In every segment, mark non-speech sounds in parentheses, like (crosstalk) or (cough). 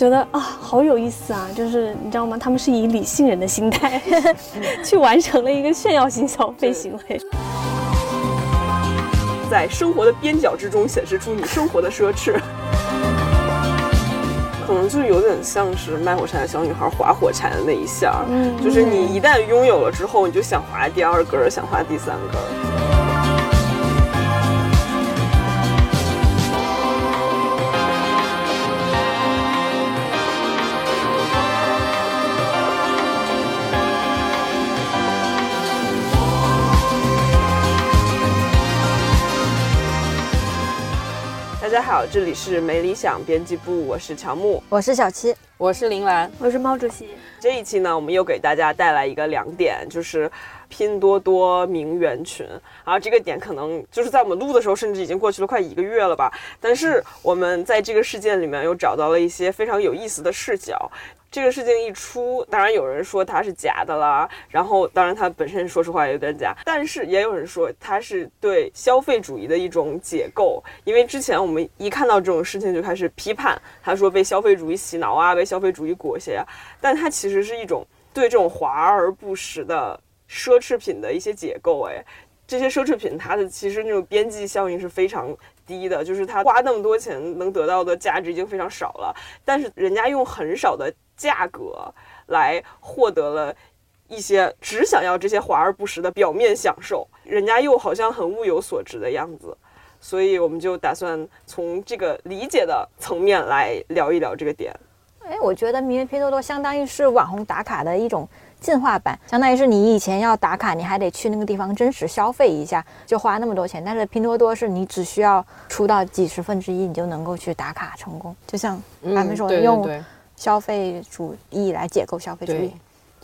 就觉得啊，好有意思啊！就是你知道吗？他们是以理性人的心态 (laughs) 去完成了一个炫耀型消费行为，在生活的边角之中显示出你生活的奢侈，可能就有点像是卖火柴的小女孩划火柴的那一下，嗯，就是你一旦拥有了之后，你就想划第二根，想划第三根。好，这里是没理想编辑部，我是乔木，我是小七，我是林兰，我是毛主席。这一期呢，我们又给大家带来一个两点，就是拼多多名媛群。然后这个点可能就是在我们录的时候，甚至已经过去了快一个月了吧。但是我们在这个事件里面又找到了一些非常有意思的视角。这个事情一出，当然有人说它是假的啦，然后当然它本身说实话有点假，但是也有人说它是对消费主义的一种解构，因为之前我们一看到这种事情就开始批判，他说被消费主义洗脑啊，被消费主义裹挟啊，但它其实是一种对这种华而不实的奢侈品的一些解构，哎，这些奢侈品它的其实那种边际效应是非常。低的，就是他花那么多钱能得到的价值已经非常少了，但是人家用很少的价格来获得了一些只想要这些华而不实的表面享受，人家又好像很物有所值的样子，所以我们就打算从这个理解的层面来聊一聊这个点。哎，我觉得名媛拼多多相当于是网红打卡的一种。进化版相当于是你以前要打卡，你还得去那个地方真实消费一下，就花那么多钱。但是拼多多是你只需要出到几十分之一，你就能够去打卡成功。就像他们说，用消费主义来解构消费主义。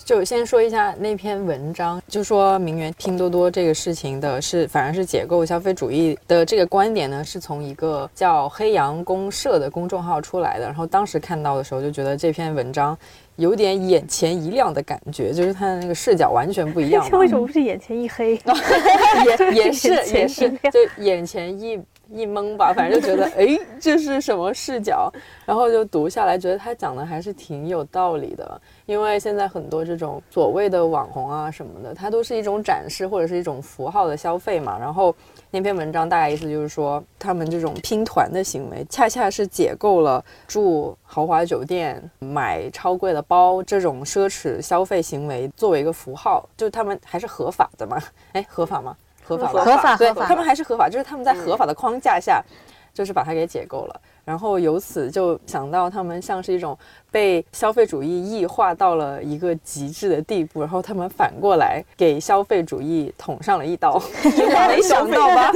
就先说一下那篇文章，就说名媛拼多多这个事情的是，反而是解构消费主义的这个观点呢，是从一个叫黑羊公社的公众号出来的。然后当时看到的时候，就觉得这篇文章。有点眼前一亮的感觉，就是他的那个视角完全不一样。(laughs) 为什么不是眼前一黑？(laughs) 也也是也是，(laughs) 就眼前一一懵吧，反正就觉得 (laughs) 哎，这是什么视角？然后就读下来，觉得他讲的还是挺有道理的。因为现在很多这种所谓的网红啊什么的，它都是一种展示或者是一种符号的消费嘛，然后。那篇文章大概意思就是说，他们这种拼团的行为，恰恰是解构了住豪华酒店、买超贵的包这种奢侈消费行为作为一个符号，就他们还是合法的嘛？哎，合法吗？合法，合法，合法。他们还是合法，就是他们在合法的框架下，就是把它给解构了。然后由此就想到，他们像是一种被消费主义异化到了一个极致的地步，然后他们反过来给消费主义捅上了一刀，(laughs) 没想到吧？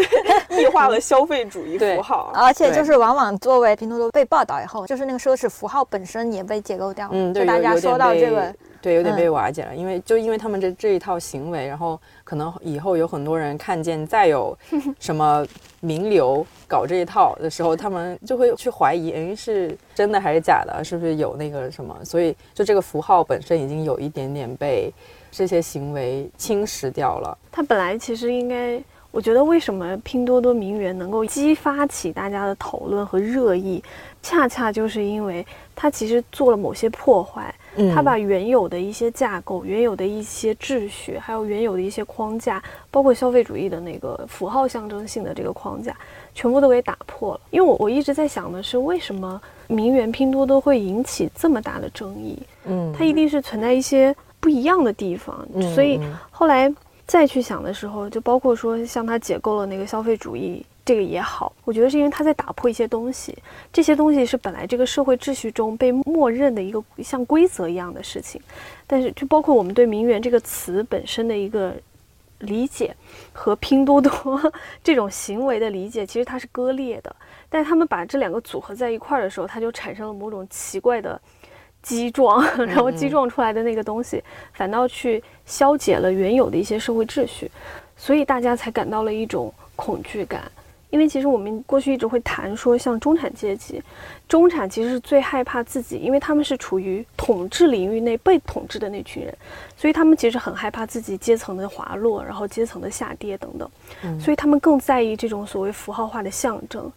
异化了消费主义符号，而且就是往往作为拼多多被报道以后，就是那个奢侈符号本身也被解构掉。嗯，对，大家说到这个，对，有点被瓦解了，因为就因为他们这这一套行为，然后可能以后有很多人看见再有 (laughs) 什么名流。搞这一套的时候，他们就会去怀疑，哎，是真的还是假的？是不是有那个什么？所以，就这个符号本身已经有一点点被这些行为侵蚀掉了。它本来其实应该，我觉得为什么拼多多名媛能够激发起大家的讨论和热议，恰恰就是因为它其实做了某些破坏。它把原有的一些架构、原有的一些秩序，还有原有的一些框架，包括消费主义的那个符号象征性的这个框架。全部都给打破了，因为我我一直在想的是，为什么名媛拼多多会引起这么大的争议？嗯，它一定是存在一些不一样的地方。所以后来再去想的时候，就包括说像它解构了那个消费主义这个也好，我觉得是因为它在打破一些东西，这些东西是本来这个社会秩序中被默认的一个像规则一样的事情，但是就包括我们对名媛这个词本身的一个。理解和拼多多 (laughs) 这种行为的理解，其实它是割裂的。但是他们把这两个组合在一块儿的时候，它就产生了某种奇怪的击撞，(laughs) 然后击撞出来的那个东西，反倒去消解了原有的一些社会秩序，所以大家才感到了一种恐惧感。因为其实我们过去一直会谈说，像中产阶级，中产其实是最害怕自己，因为他们是处于统治领域内被统治的那群人，所以他们其实很害怕自己阶层的滑落，然后阶层的下跌等等，所以他们更在意这种所谓符号化的象征。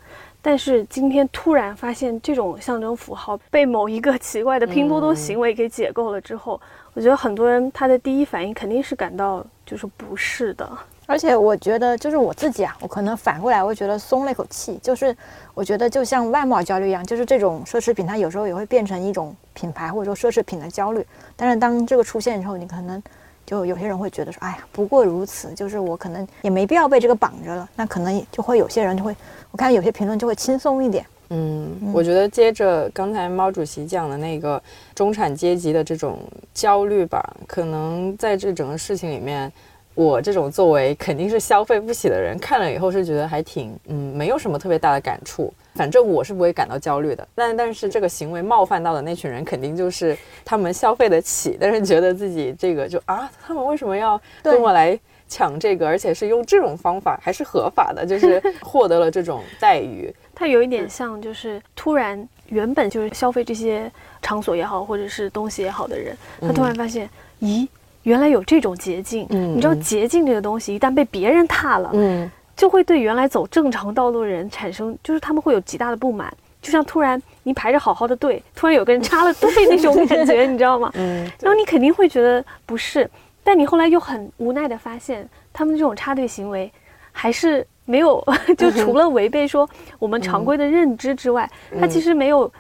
但是今天突然发现这种象征符号被某一个奇怪的拼多多行为给解构了之后，我觉得很多人他的第一反应肯定是感到就是不适的。而且我觉得，就是我自己啊，我可能反过来，我觉得松了一口气。就是我觉得，就像外貌焦虑一样，就是这种奢侈品，它有时候也会变成一种品牌或者说奢侈品的焦虑。但是当这个出现之后，你可能就有些人会觉得说，哎呀，不过如此，就是我可能也没必要被这个绑着了。那可能就会有些人就会，我看有些评论就会轻松一点。嗯，我觉得接着刚才毛主席讲的那个中产阶级的这种焦虑吧，可能在这整个事情里面。我这种作为肯定是消费不起的人，看了以后是觉得还挺，嗯，没有什么特别大的感触。反正我是不会感到焦虑的。但但是这个行为冒犯到的那群人，肯定就是他们消费得起，但是觉得自己这个就啊，他们为什么要跟我来抢这个？而且是用这种方法，还是合法的，就是 (laughs) 获得了这种待遇。它有一点像，就是突然原本就是消费这些场所也好，或者是东西也好的人，他突然发现，咦？原来有这种捷径，你知道捷径这个东西一旦被别人踏了，嗯，就会对原来走正常道路的人产生，就是他们会有极大的不满，就像突然你排着好好的队，突然有个人插了队那种感觉，你知道吗？(laughs) 嗯，然后你肯定会觉得不是，但你后来又很无奈的发现，他们这种插队行为还是没有，(laughs) 就除了违背说我们常规的认知之外，它其实没有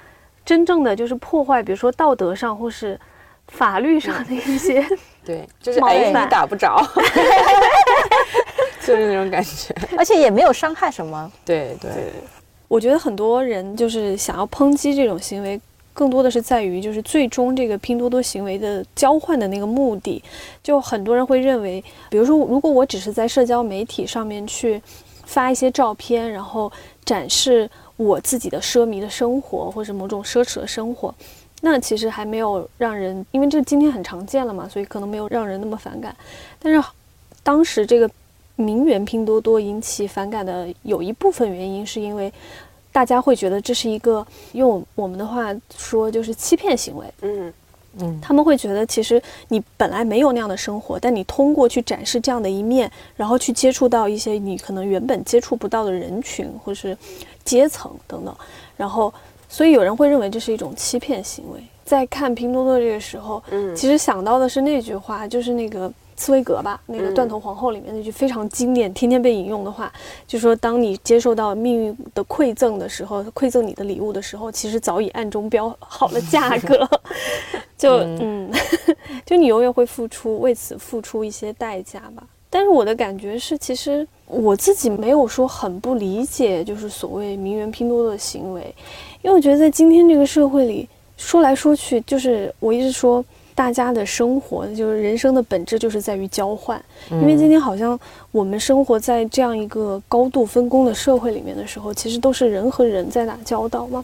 真正的就是破坏，比如说道德上或是法律上的一些。对，就是哎，你打不着，(laughs) 就是那种感觉，而且也没有伤害什么。对对，我觉得很多人就是想要抨击这种行为，更多的是在于就是最终这个拼多多行为的交换的那个目的。就很多人会认为，比如说，如果我只是在社交媒体上面去发一些照片，然后展示我自己的奢靡的生活，或者某种奢侈的生活。那其实还没有让人，因为这今天很常见了嘛，所以可能没有让人那么反感。但是当时这个名媛拼多多引起反感的有一部分原因，是因为大家会觉得这是一个用我们的话说就是欺骗行为。嗯嗯，他们会觉得其实你本来没有那样的生活，但你通过去展示这样的一面，然后去接触到一些你可能原本接触不到的人群或是阶层等等，然后。所以有人会认为这是一种欺骗行为。在看拼多多这个时候，嗯，其实想到的是那句话，就是那个茨威格吧，那个《断头皇后》里面那句非常经典、天天被引用的话，就说：当你接受到命运的馈赠的时候，馈赠你的礼物的时候，其实早已暗中标好了价格。(laughs) 就嗯，(laughs) 就你永远会付出，为此付出一些代价吧。但是我的感觉是，其实我自己没有说很不理解，就是所谓名媛拼多多的行为。因为我觉得在今天这个社会里，说来说去就是我一直说，大家的生活就是人生的本质就是在于交换。因为今天好像我们生活在这样一个高度分工的社会里面的时候，其实都是人和人在打交道嘛，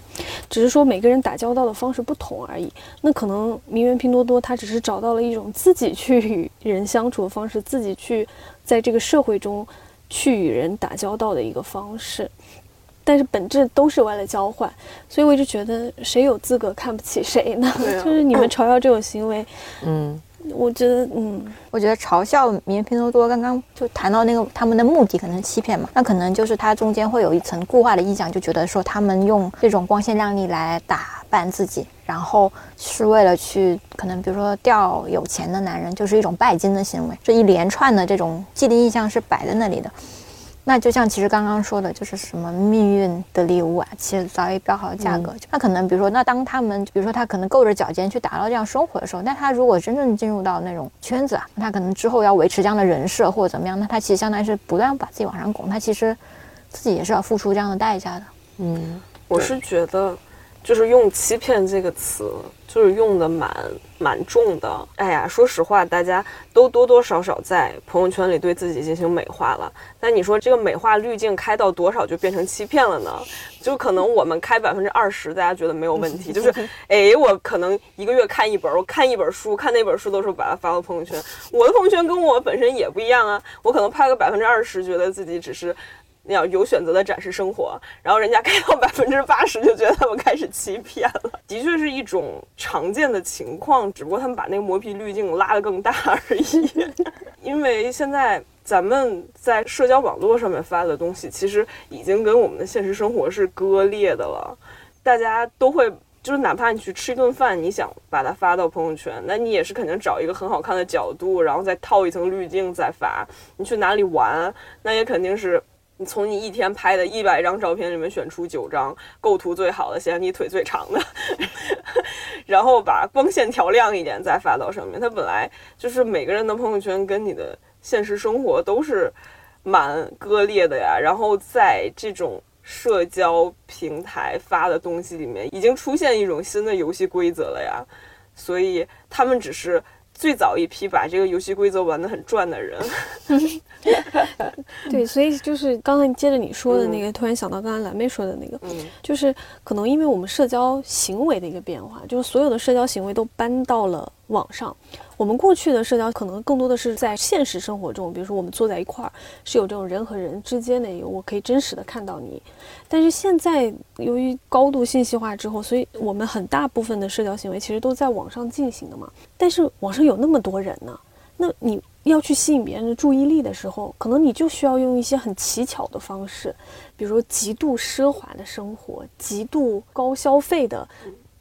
只是说每个人打交道的方式不同而已。那可能名媛拼多多它只是找到了一种自己去与人相处的方式，自己去在这个社会中去与人打交道的一个方式。但是本质都是为了交换，所以我一直觉得谁有资格看不起谁呢？(laughs) 就是你们嘲笑这种行为，嗯，我觉得，嗯，我觉得嘲笑名媛拼多多，刚刚就谈到那个他们的目的可能是欺骗嘛，那可能就是它中间会有一层固化的印象，就觉得说他们用这种光鲜亮丽来打扮自己，然后是为了去可能比如说钓有钱的男人，就是一种拜金的行为，这一连串的这种既定印象是摆在那里的。那就像其实刚刚说的，就是什么命运的礼物啊，其实早已标好了价格。那可能比如说，那当他们比如说他可能够着脚尖去达到这样生活的时候，那他如果真正进入到那种圈子啊，他可能之后要维持这样的人设或者怎么样，那他其实相当于是不断把自己往上拱，他其实自己也是要付出这样的代价的。嗯，我是觉得。就是用“欺骗”这个词，就是用的蛮蛮重的。哎呀，说实话，大家都多多少少在朋友圈里对自己进行美化了。但你说这个美化滤镜开到多少就变成欺骗了呢？就可能我们开百分之二十，大家觉得没有问题。(laughs) 就是，哎，我可能一个月看一本，我看一本书，看那本书的时候把它发到朋友圈。我的朋友圈跟我本身也不一样啊。我可能拍个百分之二十，觉得自己只是。那样有选择的展示生活，然后人家开到百分之八十，就觉得他们开始欺骗了。的确是一种常见的情况，只不过他们把那个磨皮滤镜拉得更大而已。(laughs) 因为现在。咱们在社交网络上面发的东西，其实已经跟我们的现实生活是割裂的了。大家都会，就是哪怕你去吃一顿饭，你想把它发到朋友圈，那你也是肯定找一个很好看的角度，然后再套一层滤镜再发。你去哪里玩，那也肯定是。你从你一天拍的一百张照片里面选出九张构图最好的，显得你腿最长的，(laughs) 然后把光线调亮一点再发到上面。它本来就是每个人的朋友圈跟你的现实生活都是蛮割裂的呀。然后在这种社交平台发的东西里面，已经出现一种新的游戏规则了呀。所以他们只是。最早一批把这个游戏规则玩得很转的人，(laughs) 对，所以就是刚才接着你说的那个，突然想到刚才蓝妹说的那个，就是可能因为我们社交行为的一个变化，就是所有的社交行为都搬到了网上。我们过去的社交可能更多的是在现实生活中，比如说我们坐在一块儿，是有这种人和人之间的，我可以真实的看到你。但是现在由于高度信息化之后，所以我们很大部分的社交行为其实都在网上进行的嘛。但是网上有那么多人呢，那你要去吸引别人的注意力的时候，可能你就需要用一些很奇巧的方式，比如说极度奢华的生活、极度高消费的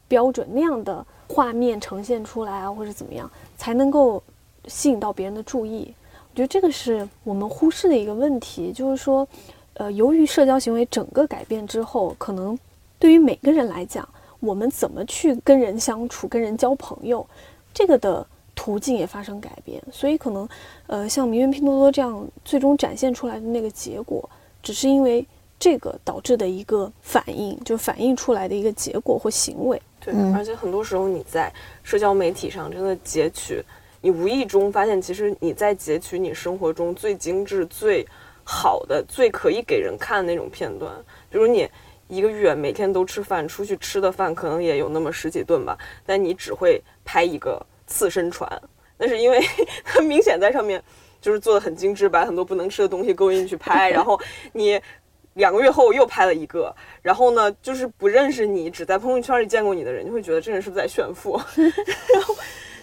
标准那样的画面呈现出来啊，或者怎么样。才能够吸引到别人的注意，我觉得这个是我们忽视的一个问题。就是说，呃，由于社交行为整个改变之后，可能对于每个人来讲，我们怎么去跟人相处、跟人交朋友，这个的途径也发生改变。所以，可能呃，像名媛拼多多这样最终展现出来的那个结果，只是因为这个导致的一个反应，就反映出来的一个结果或行为。对，而且很多时候你在社交媒体上真的截取，你无意中发现，其实你在截取你生活中最精致、最好的、最可以给人看的那种片段。比如你一个月每天都吃饭，出去吃的饭可能也有那么十几顿吧，但你只会拍一个刺身船，那是因为 (laughs) 它明显在上面就是做的很精致，把很多不能吃的东西勾进去拍，(laughs) 然后你。两个月后又拍了一个，然后呢，就是不认识你，只在朋友圈里见过你的人，就会觉得这人是不是在炫富？(laughs) 然后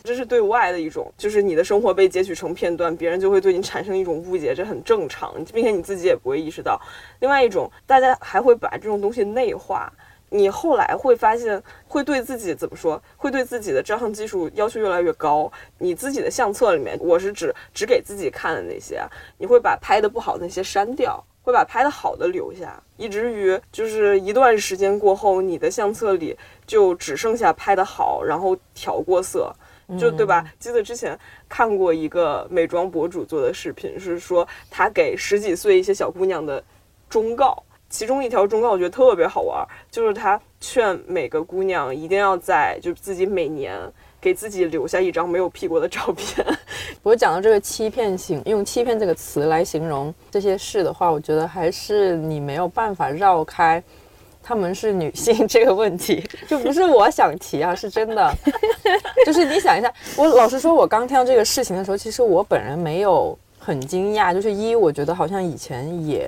这是对外的一种，就是你的生活被截取成片段，别人就会对你产生一种误解，这很正常，并且你自己也不会意识到。另外一种，大家还会把这种东西内化，你后来会发现，会对自己怎么说？会对自己的照相技术要求越来越高。你自己的相册里面，我是指只给自己看的那些，你会把拍的不好的那些删掉。会把拍的好的留下，以至于就是一段时间过后，你的相册里就只剩下拍的好，然后调过色，就对吧？记得之前看过一个美妆博主做的视频，是说他给十几岁一些小姑娘的忠告，其中一条忠告我觉得特别好玩，就是他劝每个姑娘一定要在就自己每年。给自己留下一张没有 P 过的照片。(laughs) 我讲到这个欺骗性，用欺骗这个词来形容这些事的话，我觉得还是你没有办法绕开他们是女性这个问题。(laughs) 就不是我想提啊，是真的。(laughs) 就是你想一下，我老实说，我刚听到这个事情的时候，其实我本人没有很惊讶。就是一，我觉得好像以前也。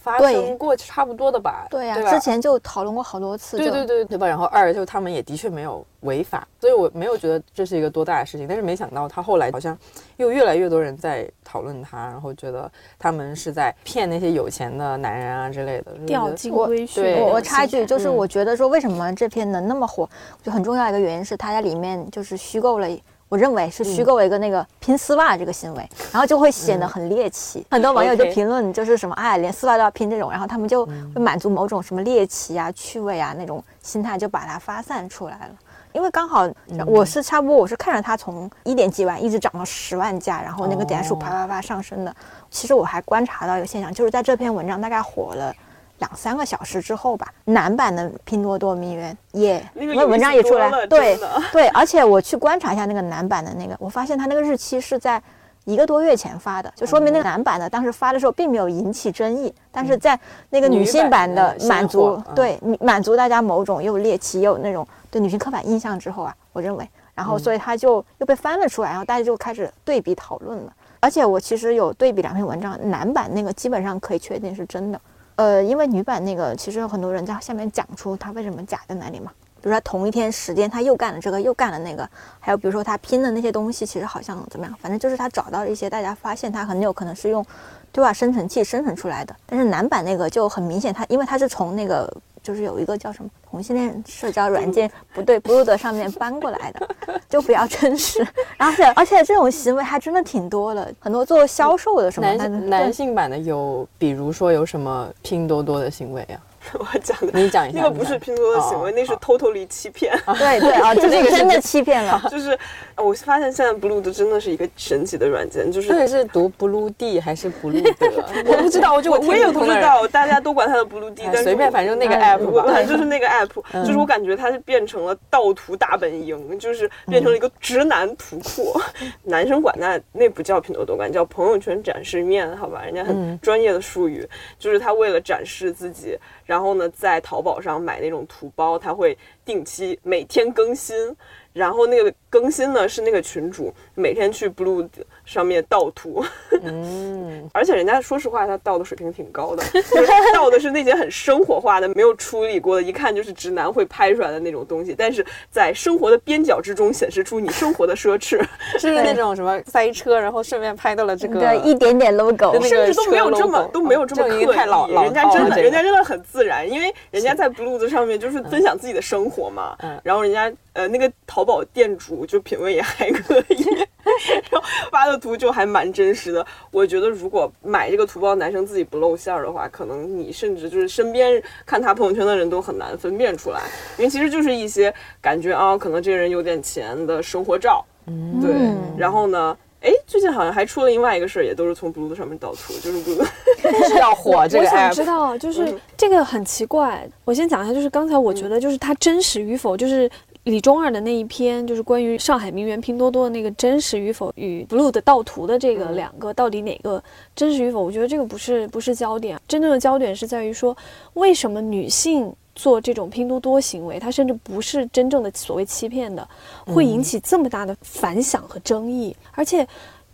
发生过差不多的吧，对呀，之前就讨论过好多次，对对对对吧？然后二就他们也的确没有违法，所以我没有觉得这是一个多大的事情。但是没想到他后来好像又越来越多人在讨论他，然后觉得他们是在骗那些有钱的男人啊之类的，钓金龟婿。我我插一句，就是我觉得说为什么这篇能那么火，就很重要一个原因是他在里面就是虚构了。我认为是虚构一个那个拼丝袜这个行为，然后就会显得很猎奇。很多网友就评论，就是什么哎，连丝袜都要拼这种，然后他们就会满足某种什么猎奇啊、趣味啊那种心态，就把它发散出来了。因为刚好我是差不多，我是看着它从一点几万一直涨到十万加，然后那个点数啪啪啪上升的。其实我还观察到一个现象，就是在这篇文章大概火了。两三个小时之后吧，男版的拼多多名媛也，因为文章也出来，对 (laughs) 对，而且我去观察一下那个男版的那个，我发现他那个日期是在一个多月前发的，就说明那个男版的当时发的时候并没有引起争议，但是在那个女性版的满足对满足大家某种又猎奇又那种对女性刻板印象之后啊，我认为，然后所以他就又被翻了出来，然后大家就开始对比讨论了，而且我其实有对比两篇文章，男版那个基本上可以确定是真的。呃，因为女版那个其实有很多人在下面讲出她为什么假在哪里嘛，比如说同一天时间他又干了这个又干了那个，还有比如说他拼的那些东西，其实好像怎么样，反正就是他找到了一些大家发现他很有可能是用对话生成器生成出来的。但是男版那个就很明显，他因为他是从那个就是有一个叫什么同性恋社交软件不对 Blue 的上面搬过来的，就比较真实。(laughs) 而且而且这种行为还真的挺多的，很多做销售的什么男男性版的有，比如说有什么拼多多的行为啊？(laughs) 我讲的，你讲一下。那个不是拼多多的行为，那是偷偷离欺骗。(laughs) 对对啊，(laughs) 这是真的欺骗了。就是我发现现在 Blue 的真的是一个神奇的软件，就是到底是读 Blue D 还是 Blue 的？我不知道，我就我也不知道，大家都管它的 Blue D，但随便，反正那个 app 吧，就是那个 app，就是我感觉它是变成了盗图大本营，就是变成了一个直男图库。男生管那那不叫拼多多，管叫朋友圈展示面，好吧，人家很专业的术语，就是他为了展示自己。然后呢，在淘宝上买那种图包，它会定期每天更新。然后那个更新呢，是那个群主每天去 Blue 上面盗图。嗯，(laughs) 而且人家说实话，他盗的水平挺高的，(laughs) 盗的是那些很生活化的、没有处理过的，一看就是直男会拍出来的那种东西。但是在生活的边角之中，显示出你生活的奢侈，(laughs) 是那种什么塞车，然后顺便拍到了这个对一点点 logo，甚至都没有这么都没有这么刻意，人家真的人家真的很自然，因为人家在 Blue 上面就是分享自己的生活嘛。嗯，然后人家呃那个淘宝店主就品味也还可以，(laughs) 然后发的图就还蛮真实的。我觉得如果买这个图包，男生自己不露馅儿的话，可能你甚至就是身边看他朋友圈的人都很难分辨出来，因为其实就是一些感觉啊，可能这个人有点钱的生活照。嗯，对。然后呢？哎，最近好像还出了另外一个事儿，也都是从 Blue 上面盗图，就是 Blue (laughs) 是要火这个。我想知道，就是这个很奇怪。我先讲一下，就是刚才我觉得，就是它真实与否，就是李中二的那一篇，就是关于上海名媛拼多多的那个真实与否与 Blue 的盗图的这个两个，到底哪个真实与否？我觉得这个不是不是焦点，真正的焦点是在于说，为什么女性。做这种拼多多行为，它甚至不是真正的所谓欺骗的，会引起这么大的反响和争议，而且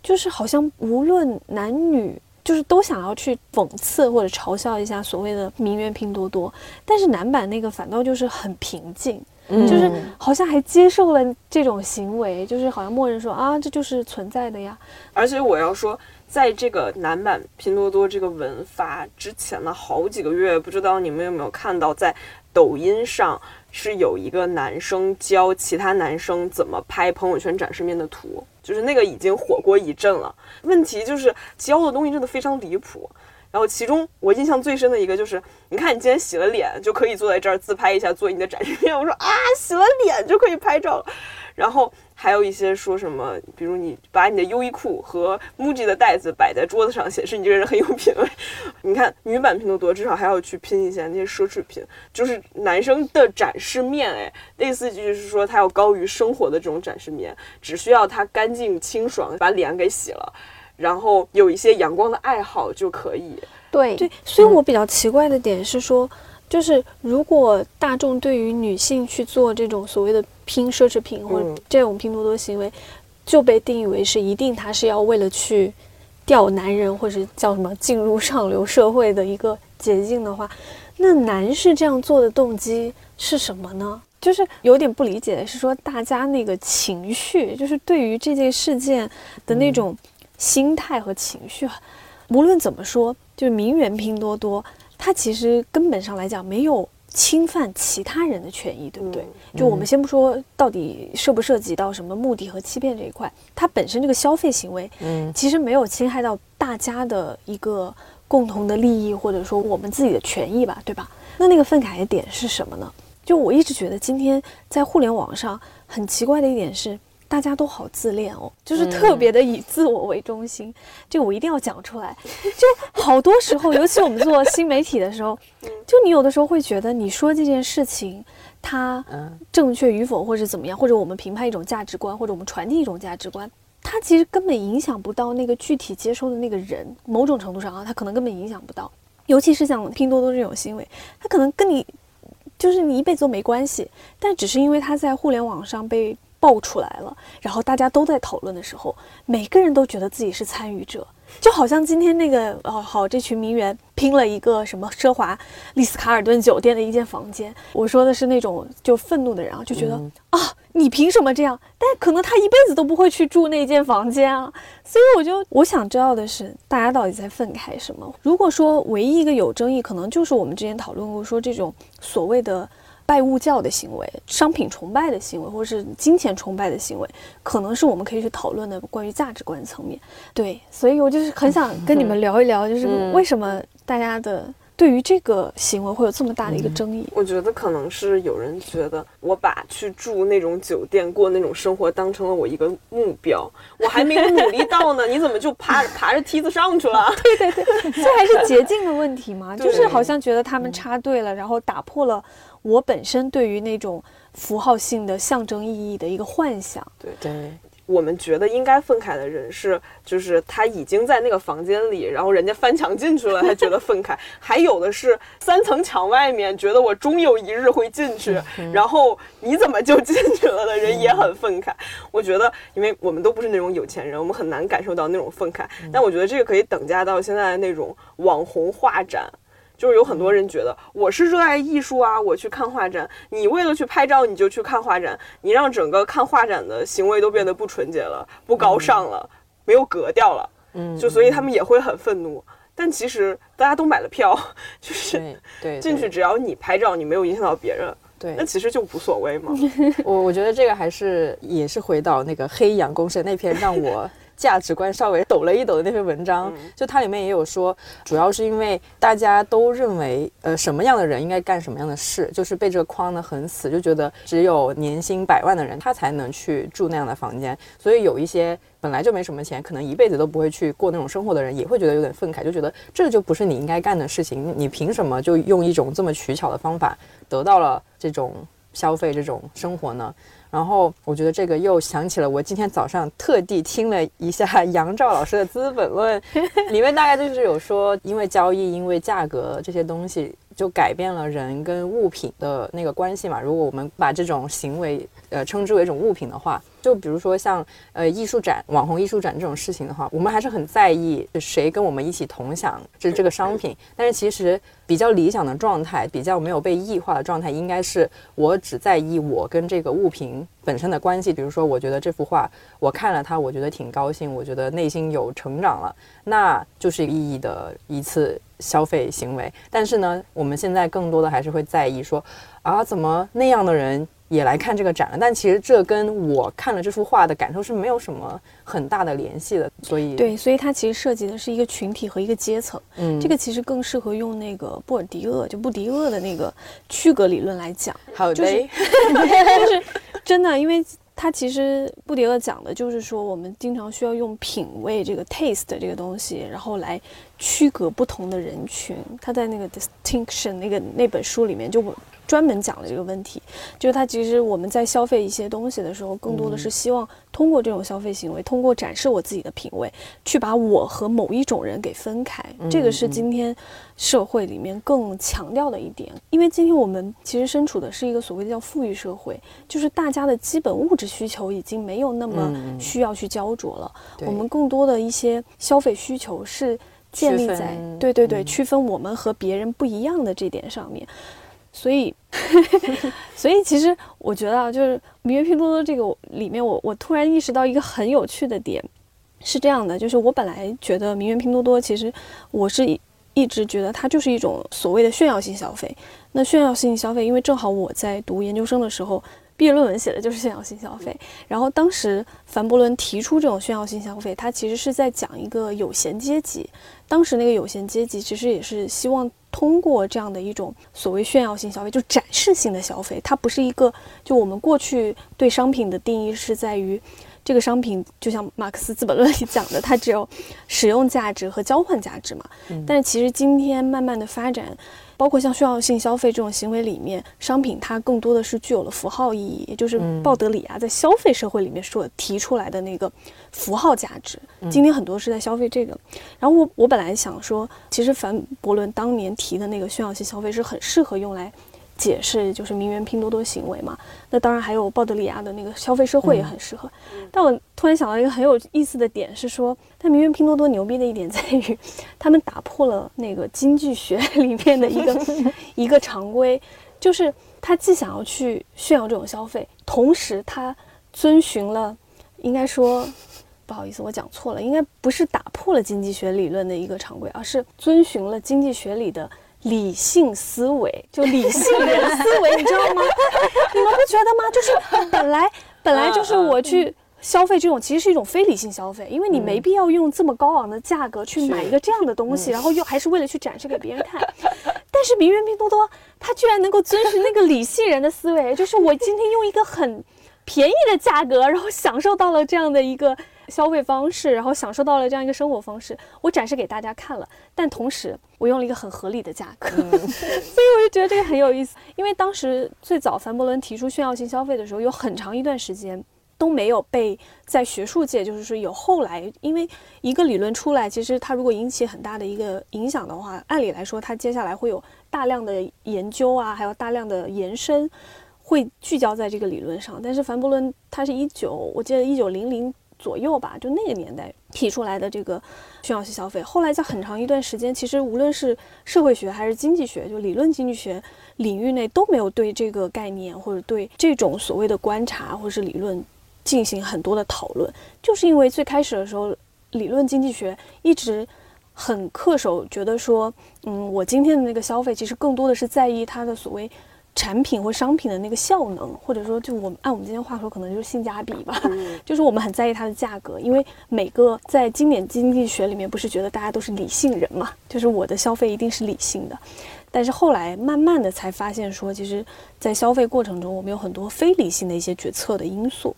就是好像无论男女，就是都想要去讽刺或者嘲笑一下所谓的名媛拼多多，但是男版那个反倒就是很平静，就是好像还接受了这种行为，就是好像默认说啊，这就是存在的呀。而且我要说。在这个男版拼多多这个文发之前的好几个月，不知道你们有没有看到，在抖音上是有一个男生教其他男生怎么拍朋友圈展示面的图，就是那个已经火过一阵了。问题就是教的东西真的非常离谱。然后其中我印象最深的一个就是，你看你今天洗了脸就可以坐在这儿自拍一下做你的展示面。我说啊，洗了脸就可以拍照了。然后。还有一些说什么，比如你把你的优衣库和 MUJI 的袋子摆在桌子上，显示你这个人很有品味。你看女版拼多多，至少还要去拼一下那些奢侈品，就是男生的展示面，哎，类似就是说他要高于生活的这种展示面，只需要他干净清爽，把脸给洗了，然后有一些阳光的爱好就可以。对对，所以我比较奇怪的点是说。就是如果大众对于女性去做这种所谓的拼奢侈品或者这种拼多多行为，就被定义为是一定他是要为了去钓男人或者叫什么进入上流社会的一个捷径的话，那男士这样做的动机是什么呢？就是有点不理解的是说，大家那个情绪，就是对于这件事件的那种心态和情绪，无论怎么说，就是名媛拼多多。它其实根本上来讲没有侵犯其他人的权益，对不对？就我们先不说到底涉不涉及到什么目的和欺骗这一块，它本身这个消费行为，嗯，其实没有侵害到大家的一个共同的利益，或者说我们自己的权益吧，对吧？那那个愤慨的点是什么呢？就我一直觉得今天在互联网上很奇怪的一点是。大家都好自恋哦，就是特别的以自我为中心，这个我一定要讲出来。(laughs) 就好多时候，尤其我们做新媒体的时候，就你有的时候会觉得你说这件事情它正确与否，或者怎么样，或者我们评判一种价值观，或者我们传递一种价值观，它其实根本影响不到那个具体接收的那个人。某种程度上啊，它可能根本影响不到。尤其是像拼多多这种行为，它可能跟你就是你一辈子都没关系，但只是因为它在互联网上被。爆出来了，然后大家都在讨论的时候，每个人都觉得自己是参与者，就好像今天那个哦，好，这群名媛拼了一个什么奢华丽思卡尔顿酒店的一间房间。我说的是那种就愤怒的人啊，就觉得啊，你凭什么这样？但可能他一辈子都不会去住那间房间啊。所以我就我想知道的是，大家到底在愤慨什么？如果说唯一一个有争议，可能就是我们之前讨论过说这种所谓的。拜物教的行为、商品崇拜的行为，或者是金钱崇拜的行为，可能是我们可以去讨论的关于价值观层面。对，所以我就是很想跟你们聊一聊，就是为什么大家的对于这个行为会有这么大的一个争议？我觉得可能是有人觉得我把去住那种酒店、过那种生活当成了我一个目标，(laughs) 我还没有努力到呢，你怎么就爬 (laughs) 爬着梯子上去了？对 (laughs) 对对，这还是捷径的问题吗？就是好像觉得他们插队了，然后打破了。我本身对于那种符号性的象征意义的一个幻想，对对，我们觉得应该愤慨的人是，就是他已经在那个房间里，然后人家翻墙进去了，他觉得愤慨；(laughs) 还有的是三层墙外面，觉得我终有一日会进去，然后你怎么就进去了的人也很愤慨。我觉得，因为我们都不是那种有钱人，我们很难感受到那种愤慨。但我觉得这个可以等价到现在的那种网红画展。就是有很多人觉得我是热爱艺术啊，我去看画展。你为了去拍照，你就去看画展，你让整个看画展的行为都变得不纯洁了，不高尚了，没有格调了。嗯，就所以他们也会很愤怒。但其实大家都买了票，(laughs) 就是对进去，只要你拍照，你没有影响到别人，对，那其实就无所谓嘛。(laughs) 我我觉得这个还是也是回到那个黑羊公社那篇让我。价值观稍微抖了一抖的那篇文章，就它里面也有说，主要是因为大家都认为，呃，什么样的人应该干什么样的事，就是被这个框得很死，就觉得只有年薪百万的人他才能去住那样的房间，所以有一些本来就没什么钱，可能一辈子都不会去过那种生活的人，也会觉得有点愤慨，就觉得这就不是你应该干的事情，你凭什么就用一种这么取巧的方法得到了这种消费、这种生活呢？然后我觉得这个又想起了我今天早上特地听了一下杨照老师的《资本论》，(laughs) 里面大概就是有说，因为交易，因为价格这些东西，就改变了人跟物品的那个关系嘛。如果我们把这种行为呃称之为一种物品的话。就比如说像呃艺术展、网红艺术展这种事情的话，我们还是很在意谁跟我们一起同享这这个商品。但是其实比较理想的状态，比较没有被异化的状态，应该是我只在意我跟这个物品本身的关系。比如说，我觉得这幅画我看了它，我觉得挺高兴，我觉得内心有成长了，那就是意义的一次消费行为。但是呢，我们现在更多的还是会在意说啊，怎么那样的人。也来看这个展了，但其实这跟我看了这幅画的感受是没有什么很大的联系的，所以对，所以它其实涉及的是一个群体和一个阶层，嗯，这个其实更适合用那个布尔迪厄就布迪厄的那个区隔理论来讲，好的，(laughs) 就是真的，因为他其实布迪厄讲的就是说，我们经常需要用品味这个 taste 这个东西，然后来区隔不同的人群。他在那个 distinction 那个那本书里面就。专门讲了这个问题，就是它其实我们在消费一些东西的时候，更多的是希望通过这种消费行为，通过展示我自己的品味，去把我和某一种人给分开。这个是今天社会里面更强调的一点。因为今天我们其实身处的是一个所谓的叫富裕社会，就是大家的基本物质需求已经没有那么需要去焦灼了。我们更多的一些消费需求是建立在对对对区分我们和别人不一样的这点上面。所以，(laughs) 所以其实我觉得啊，就是名媛拼多多这个里面，我我突然意识到一个很有趣的点，是这样的，就是我本来觉得名媛拼多多，其实我是一直觉得它就是一种所谓的炫耀性消费。那炫耀性消费，因为正好我在读研究生的时候，毕业论文写的就是炫耀性消费。然后当时凡伯伦提出这种炫耀性消费，他其实是在讲一个有闲阶级。当时那个有闲阶级其实也是希望。通过这样的一种所谓炫耀性消费，就展示性的消费，它不是一个就我们过去对商品的定义是在于这个商品，就像马克思《资本论》里讲的，它只有使用价值和交换价值嘛。但是其实今天慢慢的发展。包括像炫耀性消费这种行为里面，商品它更多的是具有了符号意义，也就是鲍德里亚在消费社会里面所提出来的那个符号价值。今天很多是在消费这个。然后我我本来想说，其实凡伯伦当年提的那个炫耀性消费是很适合用来解释就是名媛拼多多行为嘛。那当然还有鲍德里亚的那个消费社会也很适合。但我突然想到一个很有意思的点是说，但名媛拼多多牛逼的一点在于，他们打破了那个经济学里面的一个 (laughs) 一个常规，就是他既想要去炫耀这种消费，同时他遵循了，应该说。不好意思，我讲错了，应该不是打破了经济学理论的一个常规，而是遵循了经济学里的理性思维，就理性人思维，你知道吗？(laughs) 你们不觉得吗？就是本来本来就是我去消费这种，其实是一种非理性消费，因为你没必要用这么高昂的价格去买一个这样的东西，然后又还是为了去展示给别人看。但是名媛拼多多，它居然能够遵循那个理性人的思维，就是我今天用一个很便宜的价格，然后享受到了这样的一个。消费方式，然后享受到了这样一个生活方式，我展示给大家看了，但同时我用了一个很合理的价格，(laughs) 所以我就觉得这个很有意思。因为当时最早凡伯伦提出炫耀性消费的时候，有很长一段时间都没有被在学术界，就是说有后来，因为一个理论出来，其实它如果引起很大的一个影响的话，按理来说它接下来会有大量的研究啊，还有大量的延伸，会聚焦在这个理论上。但是凡伯伦他是一九，我记得一九零零。左右吧，就那个年代提出来的这个炫耀性消费，后来在很长一段时间，其实无论是社会学还是经济学，就理论经济学领域内都没有对这个概念或者对这种所谓的观察或者是理论进行很多的讨论，就是因为最开始的时候，理论经济学一直很恪守，觉得说，嗯，我今天的那个消费其实更多的是在意它的所谓。产品或商品的那个效能，或者说，就我们按我们今天话说，可能就是性价比吧。(laughs) 就是我们很在意它的价格，因为每个在经典经济学里面，不是觉得大家都是理性人嘛？就是我的消费一定是理性的。但是后来慢慢的才发现，说其实，在消费过程中，我们有很多非理性的一些决策的因素。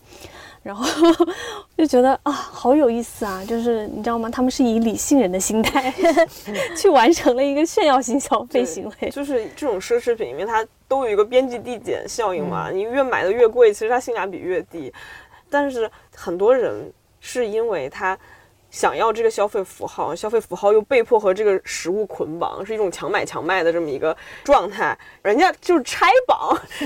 然后 (laughs) 就觉得啊，好有意思啊！就是你知道吗？他们是以理性人的心态 (laughs) 去完成了一个炫耀型消费行为。就是这种奢侈品，因为它都有一个边际递减效应嘛，你越买的越贵，其实它性价比越低。但是很多人是因为他。想要这个消费符号，消费符号又被迫和这个食物捆绑，是一种强买强卖的这么一个状态。人家就是拆绑，(laughs)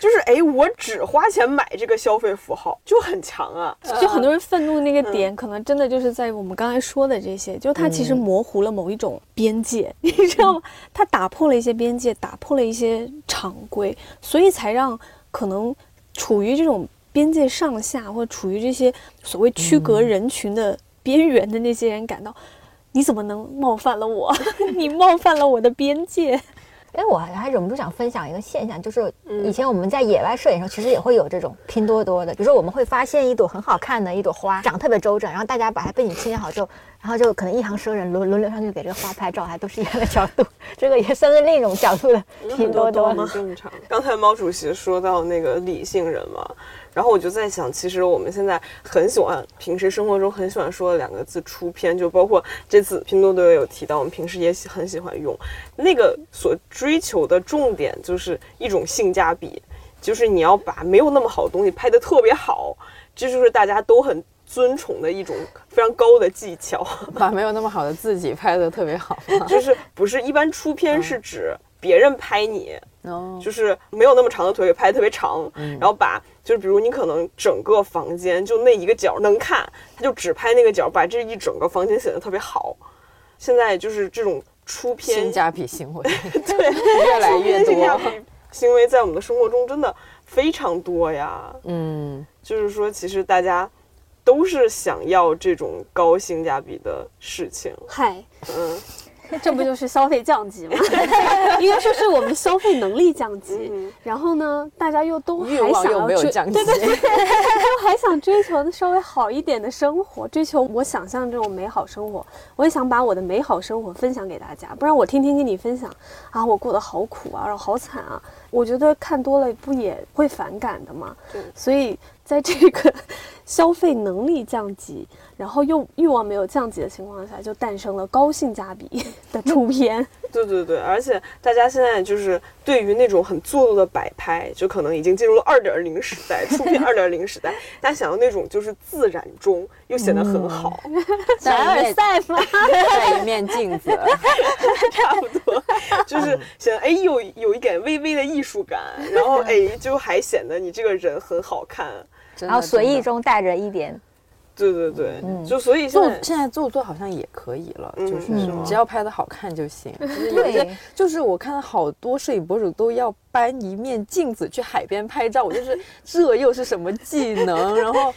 就是哎，我只花钱买这个消费符号就很强啊。就很多人愤怒的那个点，可能真的就是在我们刚才说的这些，就它其实模糊了某一种边界，(laughs) 你知道吗？它打破了一些边界，打破了一些常规，所以才让可能处于这种。边界上下，或处于这些所谓区隔人群的边缘的那些人感到，你怎么能冒犯了我？(laughs) 你冒犯了我的边界。哎，我还忍不住想分享一个现象，就是以前我们在野外摄影的时候，其实也会有这种拼多多的，比如说我们会发现一朵很好看的一朵花，长特别周正，然后大家把它背景清理好之后，然后就可能一行生人轮轮流上去给这个花拍照，还都是一样的角度，(laughs) 这个也算是另一种角度的拼多多吗？正常。刚才毛主席说到那个理性人嘛。然后我就在想，其实我们现在很喜欢，平时生活中很喜欢说的两个字“出片”，就包括这次拼多多也有提到，我们平时也很喜欢用。那个所追求的重点就是一种性价比，就是你要把没有那么好的东西拍得特别好，这就是大家都很尊崇的一种非常高的技巧。(laughs) 把没有那么好的自己拍得特别好，(laughs) 就是不是一般出片是指别人拍你。哦，就是没有那么长的腿，拍特别长，然后把就是比如你可能整个房间就那一个角能看，他就只拍那个角，把这一整个房间显得特别好。现在就是这种出片性价比行为，(laughs) 对，越来越多。行为在我们的生活中真的非常多呀。嗯，就是说其实大家都是想要这种高性价比的事情。嗨，嗯。这不就是消费降级吗？(laughs) 应该说是我们消费能力降级。然后呢，大家又都还想要追，对对对，都还想追求稍微好一点的生活，追求我想象这种美好生活。我也想把我的美好生活分享给大家，不然我天天跟你分享啊，我过得好苦啊，然后好惨啊，我觉得看多了不也会反感的吗？对，所以在这个 (laughs) 消费能力降级，然后又欲望没有降级的情况下，就诞生了高性价比 (laughs) 的出片。(laughs) 对对对，而且大家现在就是对于那种很做作的摆拍，就可能已经进入了二点零时代，出片二点零时代。大家想要那种就是自然中又显得很好，凡尔赛吗？在一面镜子，差不多，就是显得哎有有一点微微的艺术感，然后哎就还显得你这个人很好看，然后随意中带着一点。对对对，就所以做现在做做好像也可以了，就是只要拍的好看就行。就是有些就是我看到好多摄影博主都要搬一面镜子去海边拍照，我就是这又是什么技能？然后，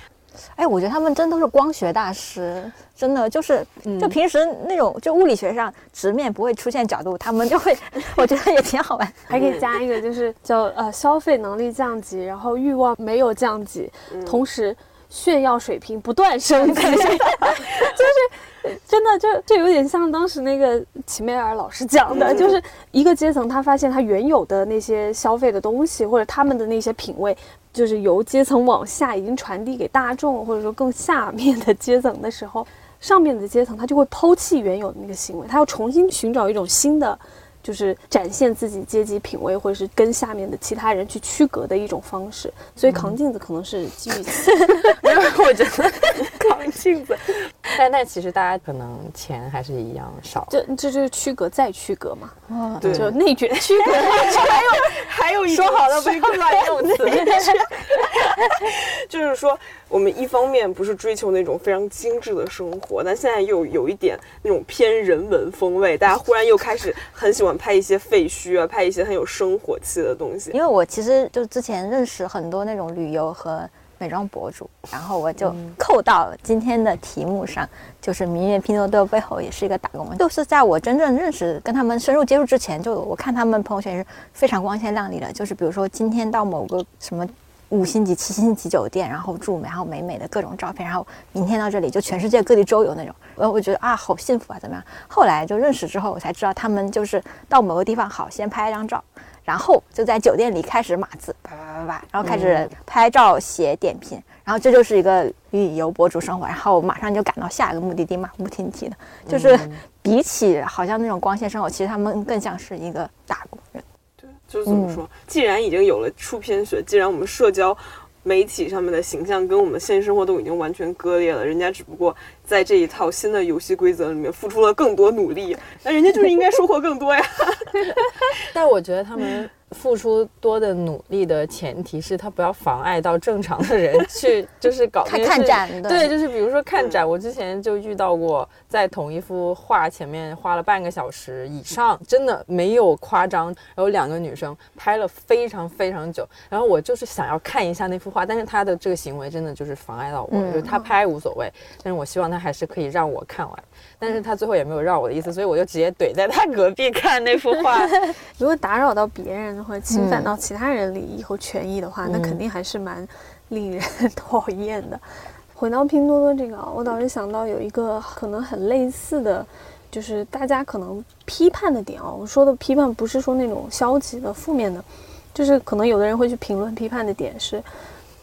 哎，我觉得他们真都是光学大师，真的就是就平时那种就物理学上直面不会出现角度，他们就会，(laughs) 我觉得也挺好玩。还可以加一个就是叫呃消费能力降级，然后欲望没有降级，同时。炫耀水平不断升级 (laughs) (laughs) 就是真的就就有点像当时那个齐美尔老师讲的，就是一个阶层，他发现他原有的那些消费的东西或者他们的那些品味，就是由阶层往下已经传递给大众，或者说更下面的阶层的时候，上面的阶层他就会抛弃原有的那个行为，他要重新寻找一种新的。就是展现自己阶级品味，或者是跟下面的其他人去区隔的一种方式，所以扛镜子可能是基于此。(laughs) 因为我觉得 (laughs) 扛镜子，但但其实大家可能钱还是一样少。这这就是区隔再区隔嘛。啊，对，就内卷区隔。(laughs) 还有还有一说好了不要乱用词。就是说，我们一方面不是追求那种非常精致的生活，但现在又有一点那种偏人文风味，大家忽然又开始很喜欢。拍一些废墟啊，拍一些很有生活气的东西。因为我其实就之前认识很多那种旅游和美妆博主，然后我就扣到今天的题目上，就是名媛拼多多背后也是一个打工人。就是在我真正认识跟他们深入接触之前，就我看他们朋友圈是非常光鲜亮丽的，就是比如说今天到某个什么。五星级、七星级酒店，然后住，然后美美的各种照片，然后明天到这里就全世界各地周游那种，我，我觉得啊，好幸福啊，怎么样？后来就认识之后，我才知道他们就是到某个地方好，先拍一张照，然后就在酒店里开始码字，叭叭叭叭，然后开始拍照写点评，然后这就是一个旅游博主生活，然后马上就赶到下一个目的地，马不停蹄的，就是比起好像那种光鲜生活，其实他们更像是一个打工人。就是怎么说？既然已经有了出片学，既然我们社交媒体上面的形象跟我们现实生活都已经完全割裂了，人家只不过在这一套新的游戏规则里面付出了更多努力，那人家就是应该收获更多呀。(laughs) 但我觉得他们。付出多的努力的前提是他不要妨碍到正常的人 (laughs) 去，就是搞看展。对，就是比如说看展，我之前就遇到过，在同一幅画前面花了半个小时以上，真的没有夸张。然后两个女生拍了非常非常久，然后我就是想要看一下那幅画，但是他的这个行为真的就是妨碍到我，就是他拍无所谓，但是我希望他还是可以让我看完。但是他最后也没有让我的意思，所以我就直接怼在他隔壁看那幅画。(laughs) 如果打扰到别人或者侵犯到其他人利益和权益的话，那肯定还是蛮令人 (laughs) 讨厌的。回到拼多多这个，我倒是想到有一个可能很类似的，就是大家可能批判的点哦。我说的批判不是说那种消极的、负面的，就是可能有的人会去评论批判的点是，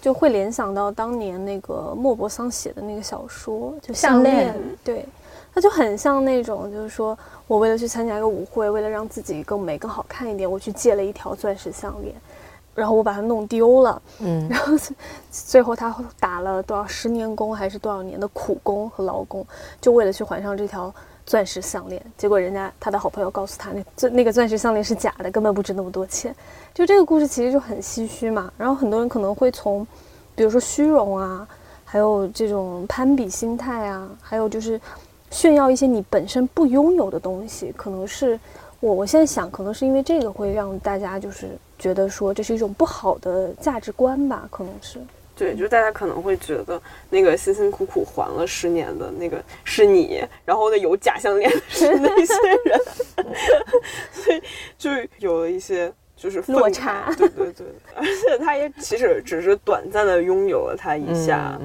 就会联想到当年那个莫泊桑写的那个小说，就项链，对。它就很像那种，就是说我为了去参加一个舞会，为了让自己更美、更好看一点，我去借了一条钻石项链，然后我把它弄丢了，嗯，(laughs) 然后最后他打了多少十年工还是多少年的苦工和劳工，就为了去还上这条钻石项链。结果人家他的好朋友告诉他，那钻那个钻石项链是假的，根本不值那么多钱。就这个故事其实就很唏嘘嘛。然后很多人可能会从，比如说虚荣啊，还有这种攀比心态啊，还有就是。炫耀一些你本身不拥有的东西，可能是我我现在想，可能是因为这个会让大家就是觉得说这是一种不好的价值观吧，可能是。对，就是大家可能会觉得那个辛辛苦苦还了十年的那个是你，然后呢有假项链的是那些人，(laughs) 所以就有了一些。就是落差，对对对，(laughs) 而且他也其实只是短暂的拥有了他一下，